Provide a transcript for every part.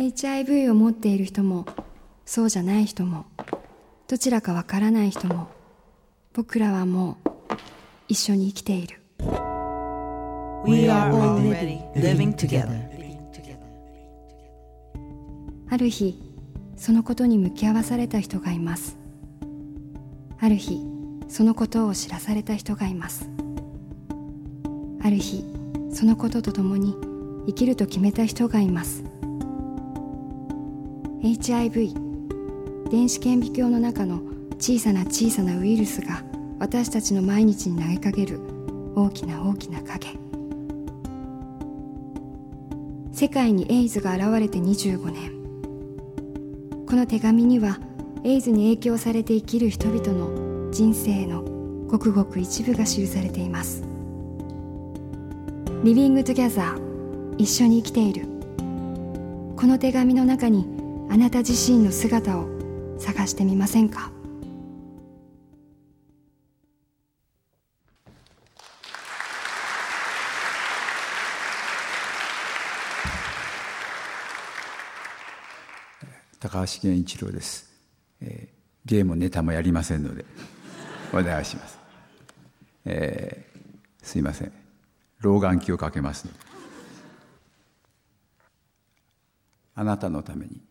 HIV を持っている人もそうじゃない人もどちらかわからない人も僕らはもう一緒に生きている。We are already living together. ある日そのことに向き合わされた人がいます。ある日そのことを知らされた人がいます。ある日そのこととともに生きると決めた人がいます HIV 電子顕微鏡の中の小さな小さなウイルスが私たちの毎日に投げかける大きな大きな影。世界にエイズが現れて25年。この手紙にはエイズに影響されて生きる人々の人生のごくごく一部が記されています。 Living Together 一緒に生きている。この手紙の中にあなた自身の姿を探してみませんか？高橋源一郎です、えー芸もネタもやりませんのでお願いします、えーすいません。老眼鏡をかけますあなたのために。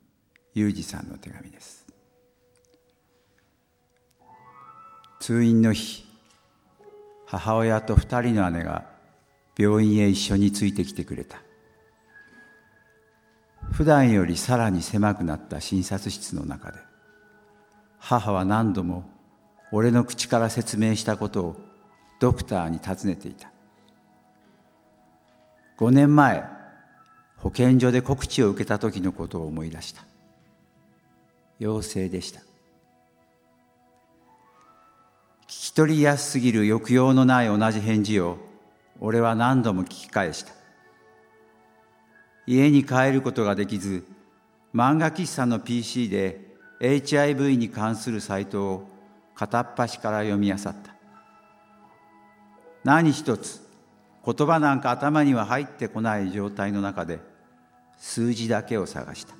裕二さんの手紙です。通院の日母親と二人の姉が病院へ一緒についてきてくれた。普段よりさらに狭くなった診察室の中で母は何度も俺の口から説明したことをドクターに尋ねていた。5年前保健所で告知を受けた時のことを思い出した。陽性でした。聞き取りやすすぎる抑揚のない同じ返事を俺は何度も聞き返した。家に帰ることができず漫画喫茶の PC で HIV に関するサイトを片っ端から読み漁った。何一つ言葉なんか頭には入ってこない状態の中で数字だけを探した。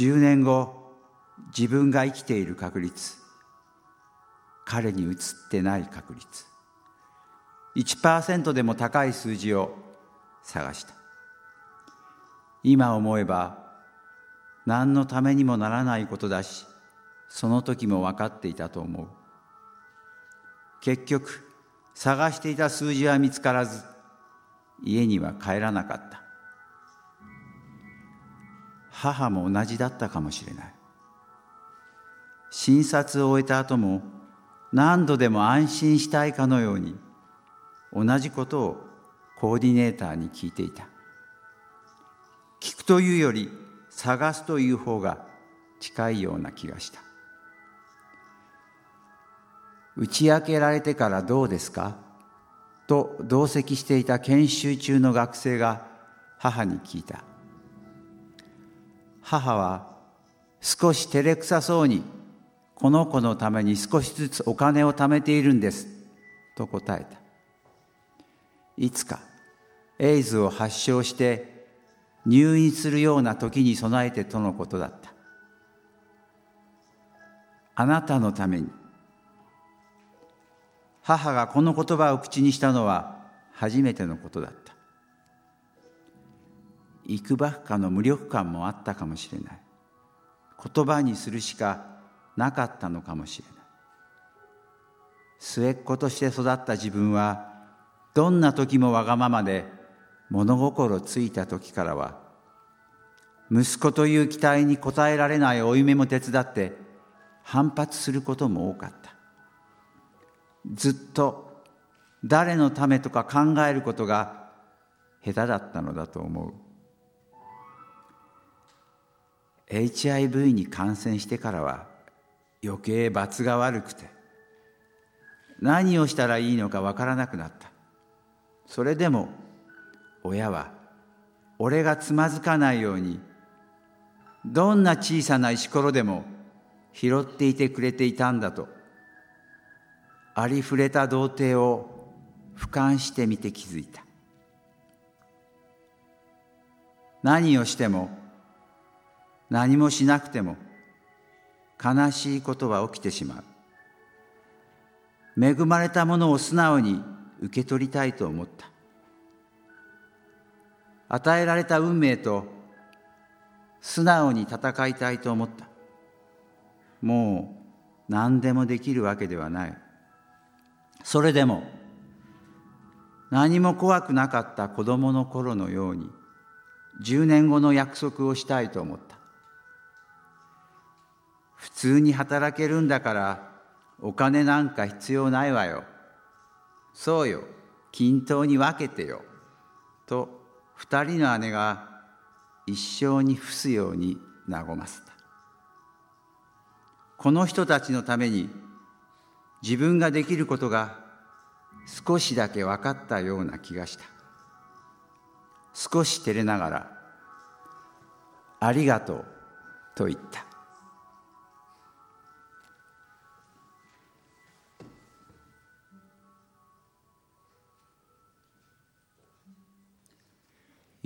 10年後自分が生きている確率彼に移ってない確率。1%でも高い数字を探した。今思えば何のためにもならないことだしその時も分かっていたと思う。結局探していた数字は見つからず家には帰らなかった。母も同じだったかもしれない。診察を終えた後も何度でも安心したいかのように同じことをコーディネーターに聞いていた。聞くというより探すという方が近いような気がした。打ち明けられてからどうですか？と同席していた研修中の学生が母に聞いた。母は少し照れくさそうにこの子のために少しずつお金を貯めているんですと答えた。いつかエイズを発症して入院するような時に備えてとのことだった。あなたのために。母がこの言葉を口にしたのは初めてのことだった。幾ばくかの無力感もあったかもしれない。言葉にするしかなかったのかもしれない。末っ子として育った自分はどんな時もわがままで物心ついた時からは息子という期待に応えられない負い目も手伝って反発することも多かった。ずっと誰のためとか考えることが下手だったのだと思う。HIV に感染してからは余計罰が悪くて何をしたらいいのかわからなくなった。それでも親は俺がつまずかないようにどんな小さな石ころでも拾っていてくれていたんだとありふれた童貞を俯瞰してみて気づいた。何をしても何もしなくても悲しいことは起きてしまう。恵まれたものを素直に受け取りたいと思った。与えられた運命と素直に戦いたいと思った。もう何でもできるわけではない。それでも何も怖くなかった子供の頃のように10年後の約束をしたいと思った。普通に働けるんだからお金なんか必要ないわよ。そうよ。均等に分けてよ。と二人の姉が一生に伏すように和ませた。この人たちのために自分ができることが少しだけ分かったような気がした。少し照れながら「ありがとう」と言った。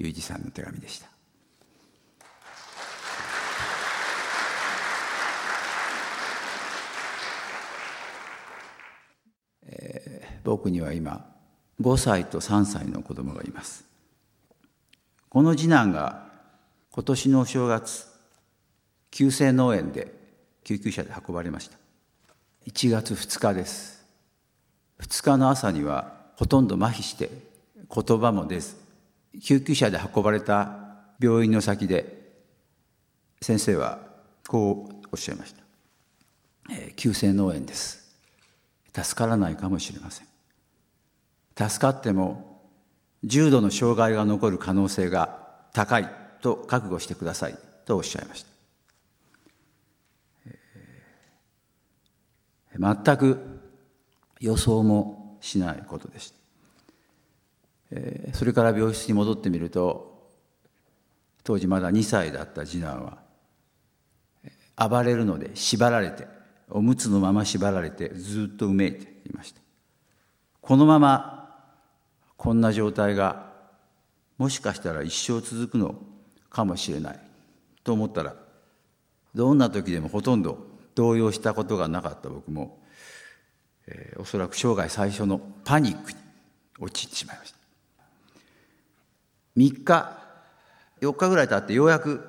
裕二さんの手紙でした。僕には今5歳と3歳の子供がいます。この次男が今年のお正月急性脳炎で救急車で運ばれました。1月2日です。2日の朝にはほとんど麻痺して言葉も出ず救急車で運ばれた病院の先で先生はこうおっしゃいました「えー、急性脳炎です。助からないかもしれません。助かっても重度の障害が残る可能性が高いと覚悟してください。とおっしゃいました。全く予想もしないことでした。それから病室に戻ってみると当時まだ2歳だった次男は暴れるので縛られておむつのまま縛られてずっとうめいていました。このままこんな状態がもしかしたら一生続くのかもしれない。と思ったらどんな時でもほとんど動揺したことがなかった。僕も、えー、おそらく生涯最初のパニックに陥ってしまいました。3日4日ぐらい経ってようやく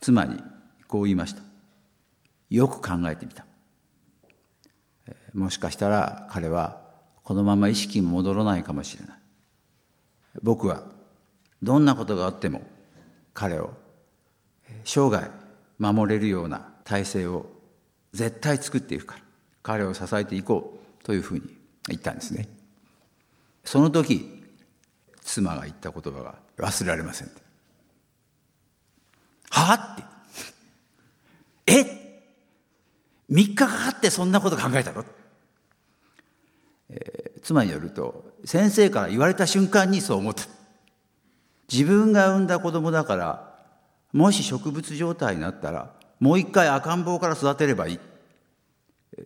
妻にこう言いました。よく考えてみた。もしかしたら彼はこのまま意識も戻らないかもしれない。僕はどんなことがあっても彼を生涯守れるような体制を絶対作っていくから彼を支えていこうというふうに言ったんですね。その時妻が言った言葉が忘れられませんはあって。え？3日かかってそんなこと考えたの？えー、妻によると先生から言われた瞬間にそう思った。自分が産んだ子供だからもし植物状態になったらもう一回赤ん坊から育てればいい。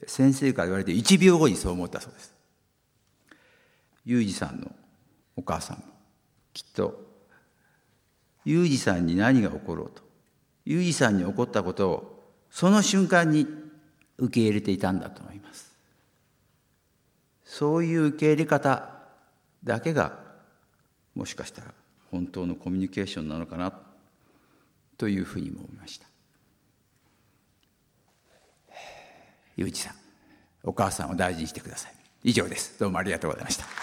先生から言われて1秒後にそう思ったそうです。裕二さんのお母さんきっと裕二さんに何が起ころうと。裕二さんに起こったことをその瞬間に受け入れていたんだと思います。そういう受け入れ方だけがもしかしたら本当のコミュニケーションなのかなというふうにも思いました。ゆうちさんお母さんを大事にしてください。以上です。どうもありがとうございました。